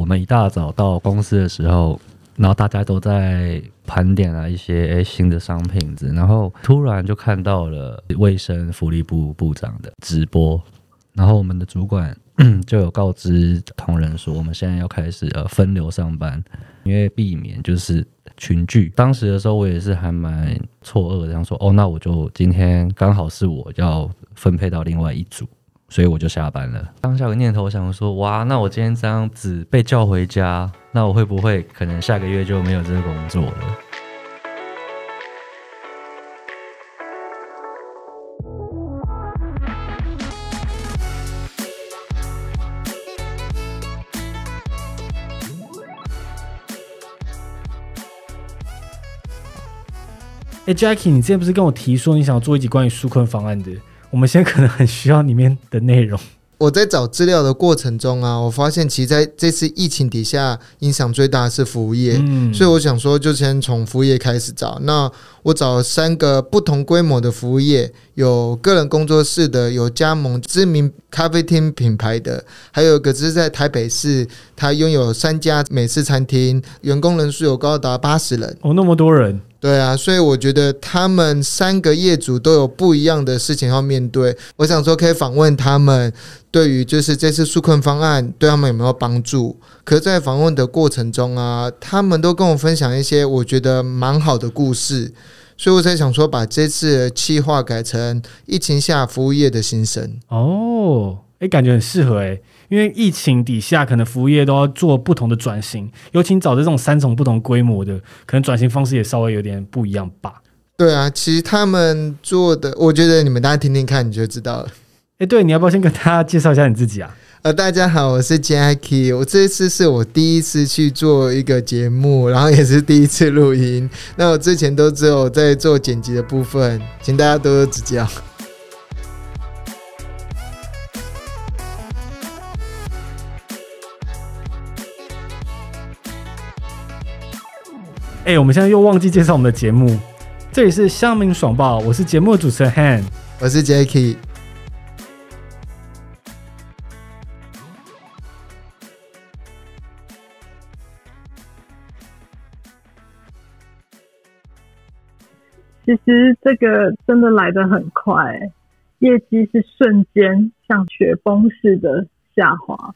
我们一大早到公司的时候，然后大家都在盘点啊一些诶新的商品子，然后突然就看到了卫生福利部部长的直播，然后我们的主管 就有告知同仁说，我们现在要开始呃分流上班，因为避免就是群聚。当时的时候，我也是还蛮错愕的，这样说哦，那我就今天刚好是我要分配到另外一组。所以我就下班了。当下有个念头我想说：哇，那我今天这样子被叫回家，那我会不会可能下个月就没有这个工作了？哎，Jackie，你之前不是跟我提说你想做一集关于纾困方案的？我们现在可能很需要里面的内容。我在找资料的过程中啊，我发现其实在这次疫情底下，影响最大的是服务业，嗯所以我想说，就先从服务业开始找。那我找了三个不同规模的服务业，有个人工作室的，有加盟知名咖啡厅品牌的，还有一个只是在台北市，它拥有三家美式餐厅，员工人数有高达八十人。哦，那么多人。对啊，所以我觉得他们三个业主都有不一样的事情要面对。我想说，可以访问他们，对于就是这次纾困方案对他们有没有帮助？可是，在访问的过程中啊，他们都跟我分享一些我觉得蛮好的故事，所以我才想说，把这次的企划改成疫情下服务业的心声。哦，哎，感觉很适合哎。因为疫情底下，可能服务业都要做不同的转型，尤其找这种三种不同规模的，可能转型方式也稍微有点不一样吧。对啊，其实他们做的，我觉得你们大家听听看，你就知道了。哎，对，你要不要先跟大家介绍一下你自己啊？呃，大家好，我是 Jackie，我这次是我第一次去做一个节目，然后也是第一次录音。那我之前都只有在做剪辑的部分，请大家多多指教。哎，我们现在又忘记介绍我们的节目。这里是香民爽报，我是节目主持人 Han，我是 Jackie。其实这个真的来得很快，业绩是瞬间像雪崩似的下滑。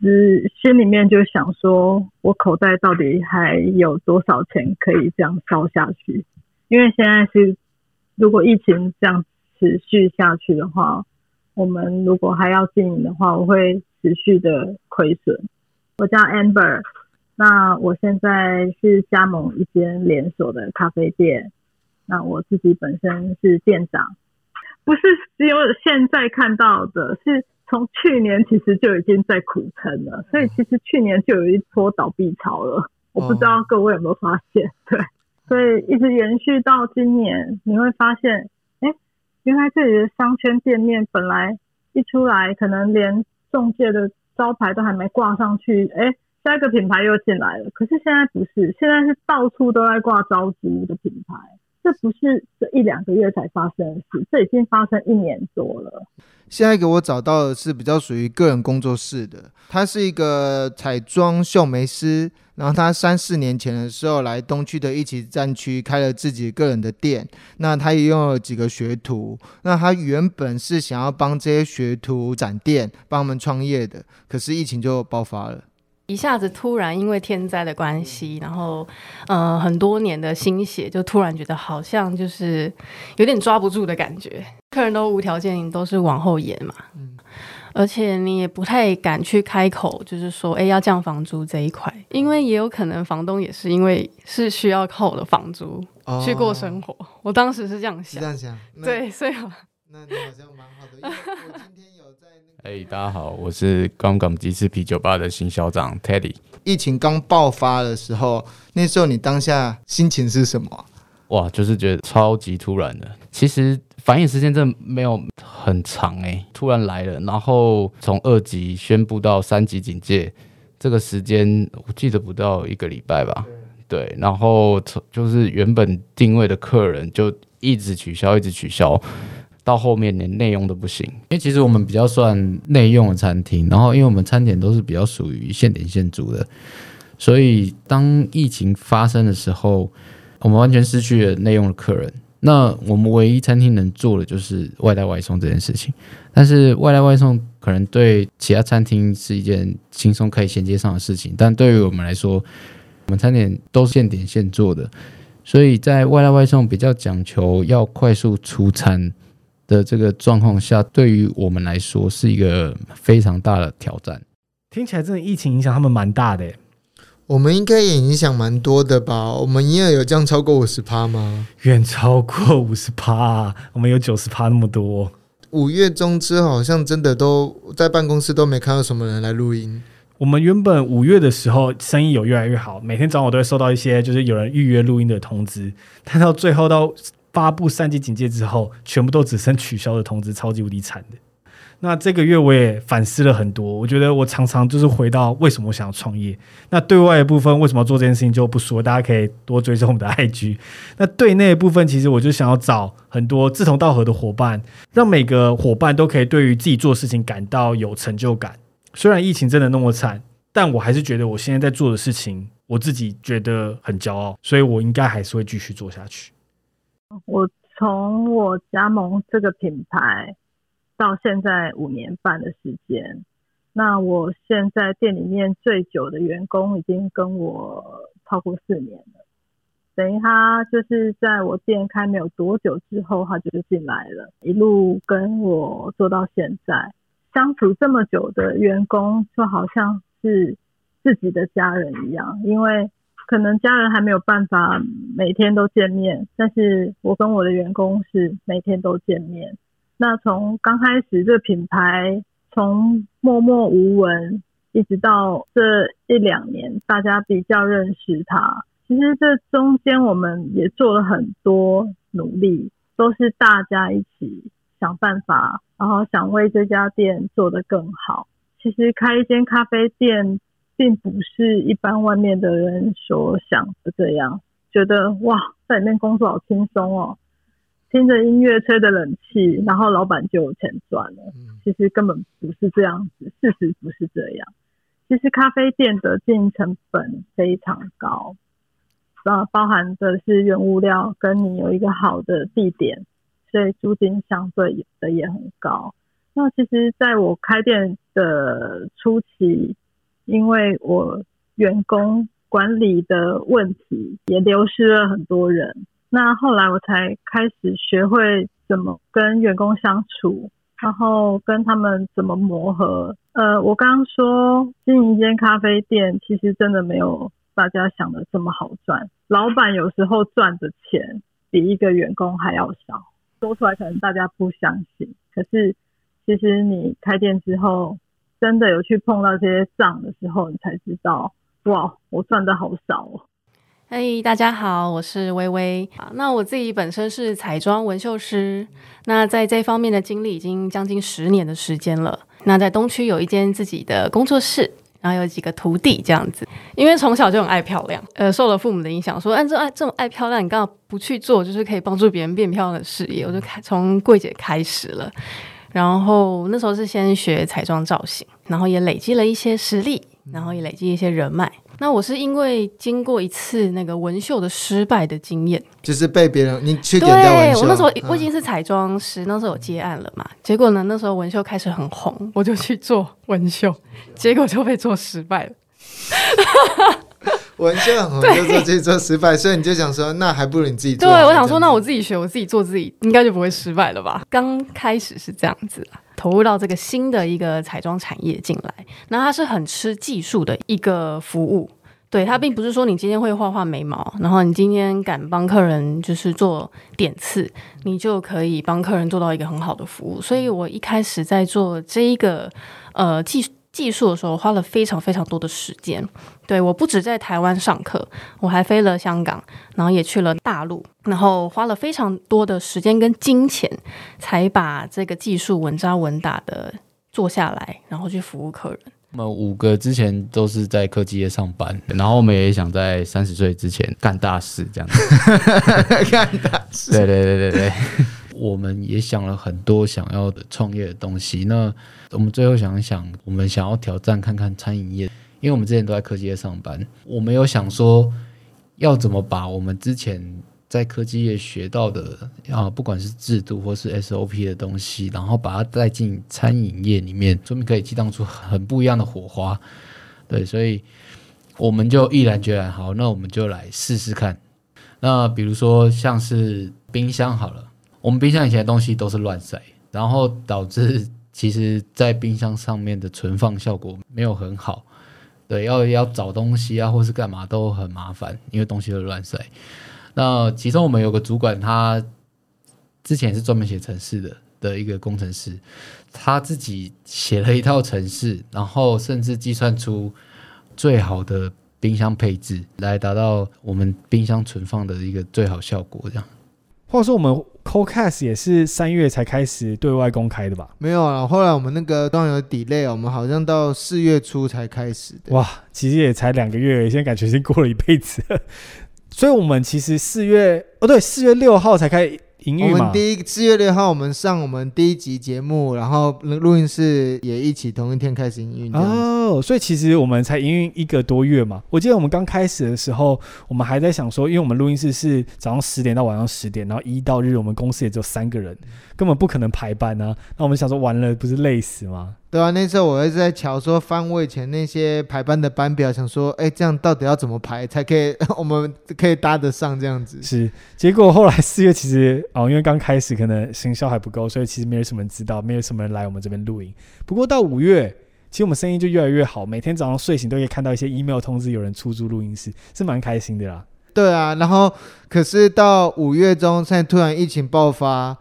只心里面就想说，我口袋到底还有多少钱可以这样烧下去？因为现在是，如果疫情这样持续下去的话，我们如果还要经营的话，我会持续的亏损。我叫 Amber，那我现在是加盟一间连锁的咖啡店，那我自己本身是店长，不是只有现在看到的，是。从去年其实就已经在苦撑了，所以其实去年就有一波倒闭潮了。我不知道各位有没有发现？对，所以一直延续到今年，你会发现，哎，原来这里的商圈店面本来一出来，可能连中介的招牌都还没挂上去，哎，下一个品牌又进来了。可是现在不是，现在是到处都在挂招租的品牌。这不是这一两个月才发生的事，这已经发生一年多了。现在给我找到的是比较属于个人工作室的，他是一个彩妆秀眉师，然后他三四年前的时候来东区的一起战区开了自己个人的店，那他也用了几个学徒，那他原本是想要帮这些学徒展店，帮他们创业的，可是疫情就爆发了。一下子突然因为天灾的关系，然后呃很多年的心血，就突然觉得好像就是有点抓不住的感觉。客人都无条件都是往后延嘛，嗯，而且你也不太敢去开口，就是说哎要降房租这一块，因为也有可能房东也是因为是需要靠我的房租去过生活。我当时是这样想，这样想，对，所以那你好像蛮好的，因为我今天。哎，大家好，我是刚港鸡翅啤酒吧的新校长 Teddy。疫情刚爆发的时候，那时候你当下心情是什么？哇，就是觉得超级突然的。其实反应时间真的没有很长哎，突然来了，然后从二级宣布到三级警戒，这个时间我记得不到一个礼拜吧？对，然后就是原本定位的客人就一直取消，一直取消。到后面连内用都不行。因为其实我们比较算内用的餐厅，然后因为我们餐点都是比较属于现点现煮的，所以当疫情发生的时候，我们完全失去了内用的客人。那我们唯一餐厅能做的就是外带外送这件事情。但是外带外送可能对其他餐厅是一件轻松可以衔接上的事情，但对于我们来说，我们餐点都是现点现做的，所以在外带外送比较讲求要快速出餐的这个状况下，对于我们来说是一个非常大的挑战。听起来真的疫情影响他们蛮大的。我们应该也影响蛮多的吧？我们营业额有降超过五十趴吗？远超过五十趴，我们有九十趴那么多。五月中之后，好像真的都在办公室都没看到什么人来录音。我们原本五月的时候生意有越来越好，每天早上我都会收到一些就是有人预约录音的通知，但到最后到发布三级警戒之后，全部都只剩取消的通知，超级无敌惨的。那这个月我也反思了很多，我觉得我常常就是回到为什么我想要创业。那对外的部分为什么要做这件事情就不说，大家可以多追踪我们的 IG。那对内部分，其实我就想要找很多志同道合的伙伴，让每个伙伴都可以对于自己做事情感到有成就感。虽然疫情真的那么惨，但我还是觉得我现在在做的事情，我自己觉得很骄傲，所以我应该还是会继续做下去。我从我加盟这个品牌。到现在五年半的时间，那我现在店里面最久的员工已经跟我超过四年了，等于他就是在我店开没有多久之后，他就进来了，一路跟我做到现在，相处这么久的员工就好像是自己的家人一样，因为可能家人还没有办法每天都见面，但是我跟我的员工是每天都见面。那从刚开始这品牌从默默无闻，一直到这一两年大家比较认识它，其实这中间我们也做了很多努力，都是大家一起想办法，然后想为这家店做得更好。其实开一间咖啡店，并不是一般外面的人所想的这样，觉得哇，在里面工作好轻松哦。听着音乐，吹着冷气，然后老板就有钱赚了。其实根本不是这样子，事实不是这样。其实咖啡店的经营成本非常高，呃，包含的是原物料，跟你有一个好的地点，所以租金相对的也很高。那其实在我开店的初期，因为我员工管理的问题，也流失了很多人。那后来我才开始学会怎么跟员工相处，然后跟他们怎么磨合。呃，我刚刚说经营一间咖啡店，其实真的没有大家想的这么好赚。老板有时候赚的钱比一个员工还要少，说出来可能大家不相信。可是其实你开店之后，真的有去碰到这些账的时候，你才知道，哇，我赚的好少哦。嘿，大家好，我是微微。那我自己本身是彩妆纹绣师，那在这方面的经历已经将近十年的时间了。那在东区有一间自己的工作室，然后有几个徒弟这样子。因为从小就很爱漂亮，呃，受了父母的影响，说哎这爱这种爱漂亮，你干嘛不去做，就是可以帮助别人变漂亮的事业？我就开从柜姐开始了，然后那时候是先学彩妆造型，然后也累积了一些实力，然后也累积一些人脉。那我是因为经过一次那个纹绣的失败的经验，就是被别人你去对我那时候我已经是彩妆师，那时候有接案了嘛。结果呢，那时候纹绣开始很红，我就去做纹绣，结果就被做失败了。纹绣很红，就做自己做失败，所以你就想说，那还不如你自己做。对，我想说，那我自己学，我自己做，自己应该就不会失败了吧？刚开始是这样子。投入到这个新的一个彩妆产业进来，那它是很吃技术的一个服务，对它并不是说你今天会画画眉毛，然后你今天敢帮客人就是做点刺，你就可以帮客人做到一个很好的服务。所以我一开始在做这一个呃技术。技术的时候花了非常非常多的时间，对我不止在台湾上课，我还飞了香港，然后也去了大陆，然后花了非常多的时间跟金钱，才把这个技术稳扎稳打的做下来，然后去服务客人。我们五个之前都是在科技业上班，然后我们也想在三十岁之前干大事，这样子。干大事。对对对对对。我们也想了很多想要的创业的东西。那我们最后想一想，我们想要挑战看看餐饮业，因为我们之前都在科技业上班，我们有想说要怎么把我们之前在科技业学到的啊，不管是制度或是 SOP 的东西，然后把它带进餐饮业里面，说明可以激荡出很不一样的火花。对，所以我们就毅然决然，好，那我们就来试试看。那比如说像是冰箱好了，我们冰箱以前的东西都是乱塞，然后导致其实在冰箱上面的存放效果没有很好。对，要要找东西啊，或是干嘛都很麻烦，因为东西都乱塞。那其中我们有个主管，他之前是专门写程式的的一个工程师，他自己写了一套程式，然后甚至计算出最好的。冰箱配置来达到我们冰箱存放的一个最好效果，这样。或者说，我们 CoCast 也是三月才开始对外公开的吧？没有啊，后来我们那个当然有 delay，我们好像到四月初才开始的。哇，其实也才两个月，现在感觉已经过了一辈子。所以，我们其实四月哦，对，四月六号才开。我们第一四月六号，我们上我们第一集节目，然后录音室也一起同一天开始营运。哦，所以其实我们才营运一个多月嘛。我记得我们刚开始的时候，我们还在想说，因为我们录音室是早上十点到晚上十点，然后一到日我们公司也只有三个人，根本不可能排班啊。那我们想说，完了不是累死吗？对啊，那时候我一直在瞧说翻我以前那些排班的班表，想说，哎，这样到底要怎么排才可以，我们可以搭得上这样子？是，结果后来四月其实哦，因为刚开始可能行销还不够，所以其实没有什么人知道，没有什么人来我们这边录音。不过到五月，其实我们生意就越来越好，每天早上睡醒都可以看到一些 email 通知有人出租录音室，是蛮开心的啦。对啊，然后可是到五月中，现在突然疫情爆发。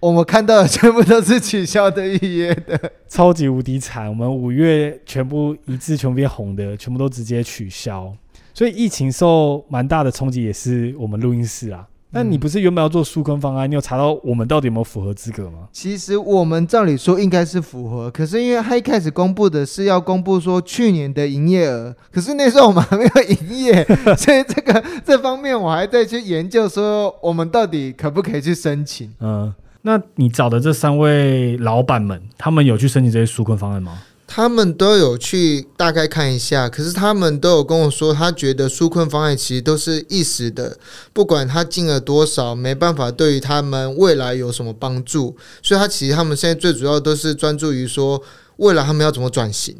我们看到的全部都是取消的预约的，超级无敌惨。我们五月全部一致全部变红的，全部都直接取消。所以疫情受蛮大的冲击，也是我们录音室啊。那你不是原本要做纾困方案？你有查到我们到底有没有符合资格吗？其实我们照理说应该是符合，可是因为他一开始公布的是要公布说去年的营业额，可是那时候我们还没有营业，所以这个这方面我还在去研究说我们到底可不可以去申请。嗯。那你找的这三位老板们，他们有去申请这些纾困方案吗？他们都有去大概看一下，可是他们都有跟我说，他觉得纾困方案其实都是一时的，不管他进了多少，没办法对于他们未来有什么帮助。所以，他其实他们现在最主要都是专注于说，未来他们要怎么转型。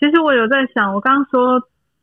其实我有在想，我刚刚说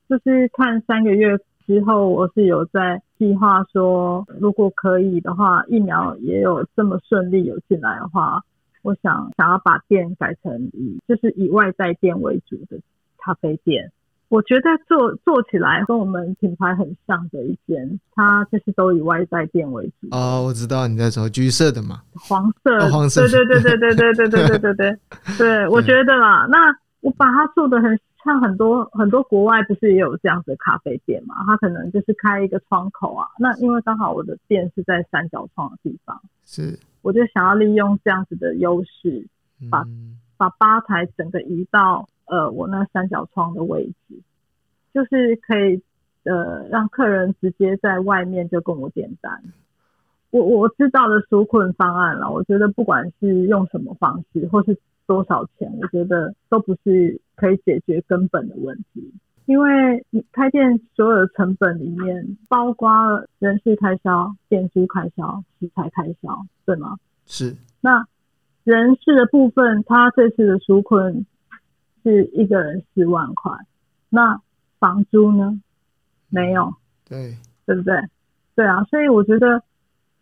就是看三个月之后，我是有在。计划说，如果可以的话，疫苗也有这么顺利有进来的话，我想想要把店改成以就是以外在店为主的咖啡店。我觉得做做起来跟我们品牌很像的一间，它就是都以外在店为主。哦，我知道你在说橘色的嘛，黄色，黄色，对对对对对对对对对对对，对我觉得啦，那我把它做的很。像很多很多国外不是也有这样子的咖啡店嘛？他可能就是开一个窗口啊。那因为刚好我的店是在三角窗的地方，是，我就想要利用这样子的优势，把把吧台整个移到呃我那三角窗的位置，就是可以呃让客人直接在外面就跟我点单。我我知道的纾困方案了，我觉得不管是用什么方式或是。多少钱？我觉得都不是可以解决根本的问题，因为你开店所有的成本里面，包括人事开销、店租开销、食材开销，对吗？是。那人事的部分，他这次的纾困是一个人四万块，那房租呢？没有。对。对不对？对啊，所以我觉得，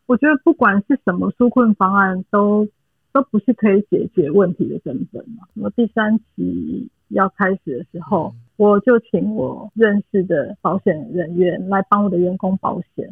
我觉得不管是什么纾困方案都。都不是可以解决问题的根本嘛？我第三期要开始的时候，我就请我认识的保险人员来帮我的员工保险，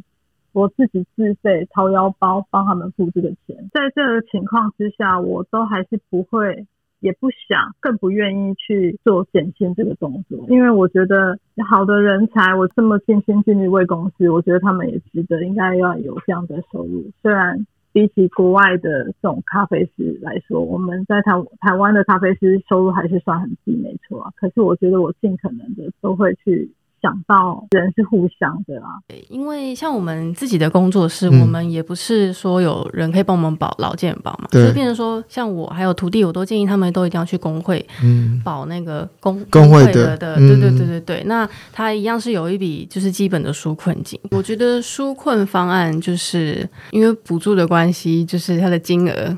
我自己自费掏腰包帮他们付这个钱。在这个情况之下，我都还是不会，也不想，更不愿意去做减薪这个动作，因为我觉得好的人才，我这么尽心尽力为公司，我觉得他们也值得，应该要有这样的收入，虽然。比起国外的这种咖啡师来说，我们在台台湾的咖啡师收入还是算很低，没错啊。可是我觉得我尽可能的都会去想到人是互相的啊。对，因为像我们自己的工作室，嗯我们也不是说有人可以帮我们保劳健保嘛，对所以变成说，像我还有徒弟，我都建议他们都一定要去工会嗯，保那个工工会会的对对对对对。那他一样是有一笔就是基本的纾困金。我觉得纾困方案就是因为补助的关系，就是它的金额，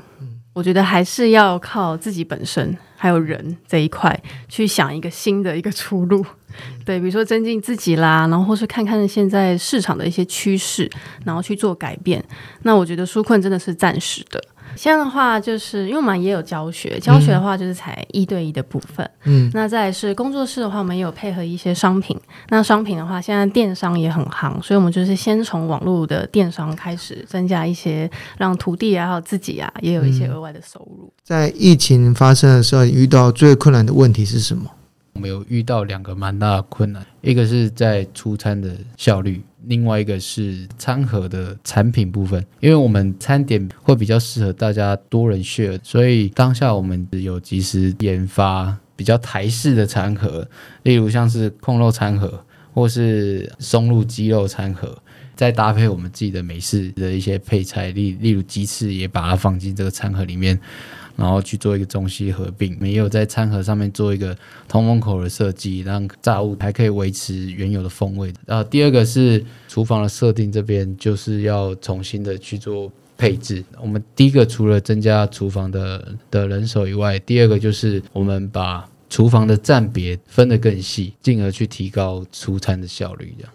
我觉得还是要靠自己本身还有人这一块去想一个新的一个出路。对，比如说增进自己啦，然后或是看看现在市场的一些趋势，然后去做改变。那我觉得纾困真的是暂时的。现在的话，就是因为我们也有教学，教学的话就是才一对一的部分。嗯，那再是工作室的话，我们也有配合一些商品。那商品的话，现在电商也很行，所以我们就是先从网络的电商开始增加一些，让徒弟啊还有自己啊也有一些额外的收入。在疫情发生的时候，遇到最困难的问题是什么？我们有遇到两个蛮大的困难，一个是在出餐的效率，另外一个是餐盒的产品部分。因为我们餐点会比较适合大家多人 share，所以当下我们有及时研发比较台式的餐盒，例如像是控肉餐盒或是松露鸡肉餐盒。再搭配我们自己的美式的一些配菜，例例如鸡翅，也把它放进这个餐盒里面，然后去做一个中西合并。没有在餐盒上面做一个通风口的设计，让炸物还可以维持原有的风味。呃，第二个是厨房的设定，这边就是要重新的去做配置。我们第一个除了增加厨房的的人手以外，第二个就是我们把厨房的站别分得更细，进而去提高出餐的效率。这样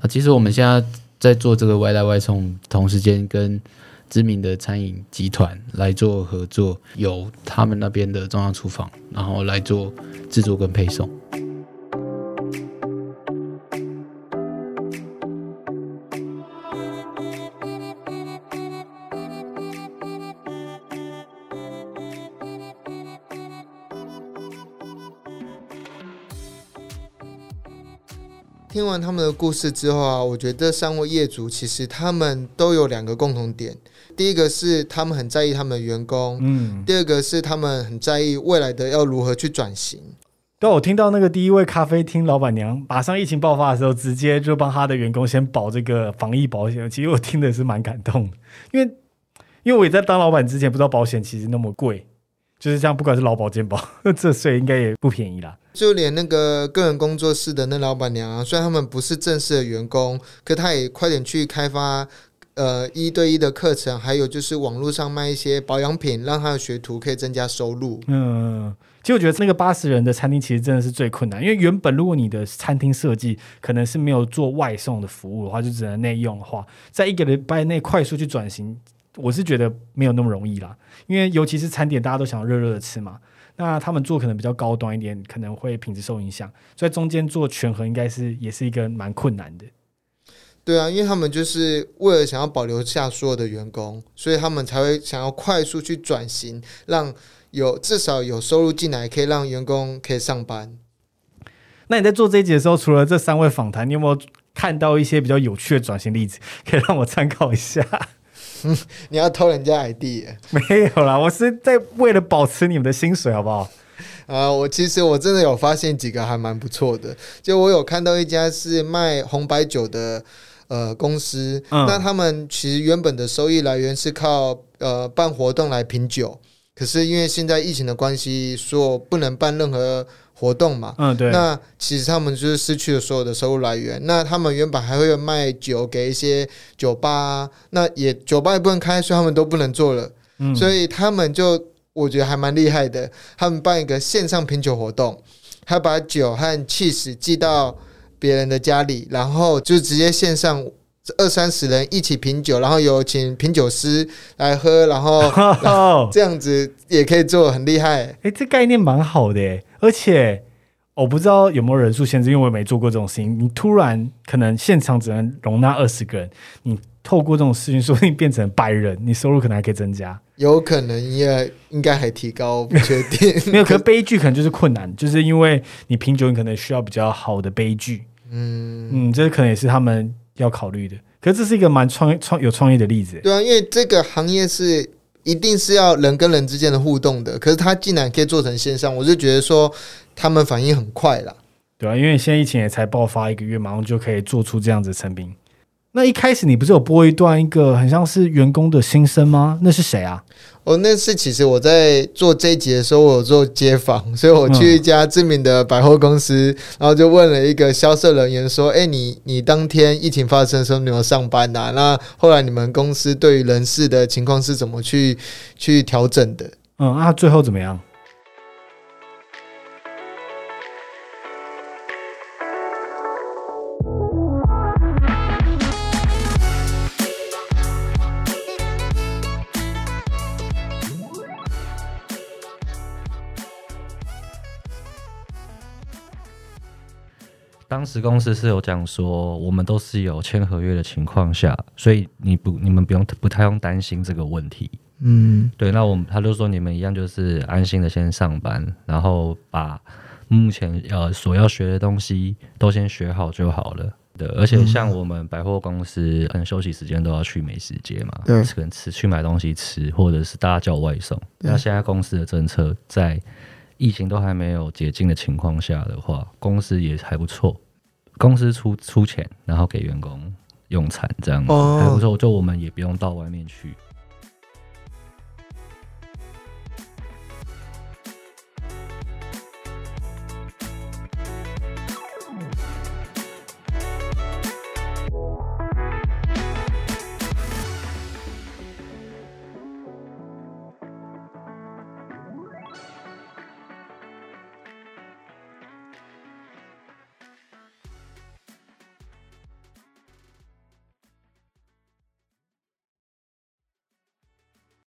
啊，其实我们现在在做这个外带外送，同时间跟知名的餐饮集团来做合作，由他们那边的中央厨房，然后来做制作跟配送。听完他们的故事之后啊，我觉得这三位业主其实他们都有两个共同点。第一个是他们很在意他们的员工，嗯，第二个是他们很在意未来的要如何去转型。对，我听到那个第一位咖啡厅老板娘，马上疫情爆发的时候，直接就帮他的员工先保这个防疫保险。其实我听的是蛮感动的，因为因为我也在当老板之前不知道保险其实那么贵，就是这样，不管是劳保健保，这税应该也不便宜啦。就连那个个人工作室的那老板娘啊，虽然他们不是正式的员工，可他也快点去开发呃一对一的课程，还有就是网络上卖一些保养品，让他的学徒可以增加收入。嗯，其实我觉得那个八十人的餐厅其实真的是最困难，因为原本如果你的餐厅设计可能是没有做外送的服务的话，就只能内用的话，在一个礼拜内快速去转型，我是觉得没有那么容易啦。因为尤其是餐点，大家都想热热的吃嘛，那他们做可能比较高端一点，可能会品质受影响，所以中间做权衡应该是也是一个蛮困难的。对啊，因为他们就是为了想要保留下所有的员工，所以他们才会想要快速去转型，让有至少有收入进来，可以让员工可以上班。那你在做这一集的时候，除了这三位访谈，你有没有看到一些比较有趣的转型例子，可以让我参考一下？你要偷人家 ID 没有啦，我是在为了保持你们的薪水，好不好？啊！我其实我真的有发现几个还蛮不错的，就我有看到一家是卖红白酒的呃公司，嗯那他们其实原本的收益来源是靠呃办活动来品酒，可是因为现在疫情的关系，说不能办任何活动嘛，嗯，对。那其实他们就是失去了所有的收入来源。那他们原本还会卖酒给一些酒吧、啊，那也酒吧也不能开，所以他们都不能做了。嗯所以他们就我觉得还蛮厉害的，他们办一个线上品酒活动，他把酒和 cheese 寄到别人的家里，然后就直接线上。二三十人一起品酒，然后有请品酒师来喝，然后哦，这样子也可以做，很厉害。哎，这概念蛮好的耶，而且我不知道有没有人数限制，因为我也没做过这种事情。你突然可能现场只能容纳二十个人，你透过这种事情，说不定变成百人，你收入可能还可以增加。有可能也应该还提高，不确定。没有，可悲剧可能就是困难，就是因为你品酒，你可能需要比较好的悲剧。嗯，嗯，这可能也是他们要考虑的。可是这是一个蛮创创有创意的例子。对啊，因为这个行业是一定是要人跟人之间的互动的，可是他竟然可以做成线上，我就觉得说他们反应很快啦。对啊，因为现在疫情也才爆发一个月，马上就可以做出这样子的成品。那一开始你不是有播一段一个很像是员工的心声吗？那是谁啊？哦，那是其实我在做这一集的时候，我有做街访，所以我去一家知名的百货公司，然后就问了一个销售人员说：“哎，你你当天疫情发生的时候，你有上班呐？那后来你们公司对于人事的情况是怎么去去调整的？”嗯，那最后怎么样？当时公司是有讲说，我们都是有签合约的情况下，所以你不你们不用不太用担心这个问题。嗯，对。那我们他就说你们一样就是安心的先上班，然后把目前呃所要学的东西都先学好就好了。对，而且像我们百货公司，可能休息时间都要去美食街嘛，对，可能吃去买东西吃，或者是大家叫外送。那现在公司的政策在疫情都还没有解禁的情况下的话，公司也还不错。公司出出钱，然后给员工用餐，这样子还不错。就我们也不用到外面去。